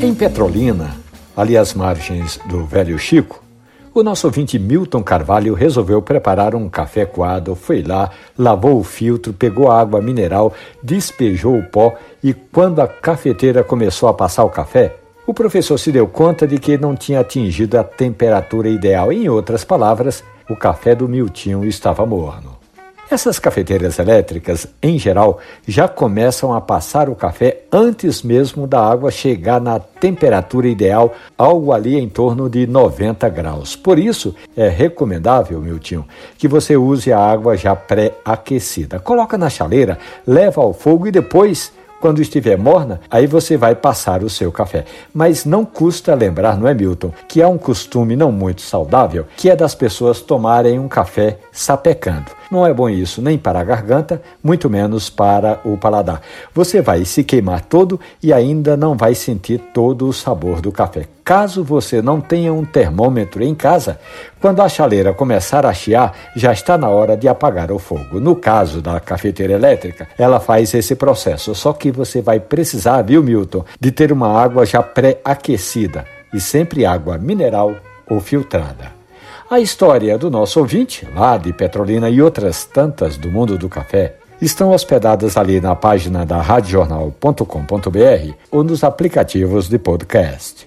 Em Petrolina, ali às margens do Velho Chico, o nosso ouvinte Milton Carvalho resolveu preparar um café coado, foi lá, lavou o filtro, pegou água mineral, despejou o pó e quando a cafeteira começou a passar o café, o professor se deu conta de que não tinha atingido a temperatura ideal. Em outras palavras, o café do Miltinho estava morno. Essas cafeteiras elétricas, em geral, já começam a passar o café antes mesmo da água chegar na temperatura ideal, algo ali em torno de 90 graus. Por isso, é recomendável, Miltinho, que você use a água já pré-aquecida. Coloca na chaleira, leva ao fogo e depois quando estiver morna, aí você vai passar o seu café. Mas não custa lembrar, não é, Milton, que há um costume não muito saudável, que é das pessoas tomarem um café sapecando. Não é bom isso nem para a garganta, muito menos para o paladar. Você vai se queimar todo e ainda não vai sentir todo o sabor do café. Caso você não tenha um termômetro em casa, quando a chaleira começar a chiar, já está na hora de apagar o fogo. No caso da cafeteira elétrica, ela faz esse processo, só que você vai precisar, viu, Milton, de ter uma água já pré-aquecida e sempre água mineral ou filtrada. A história do nosso ouvinte, lá de Petrolina e outras tantas do mundo do café, estão hospedadas ali na página da radiojornal.com.br ou nos aplicativos de podcast.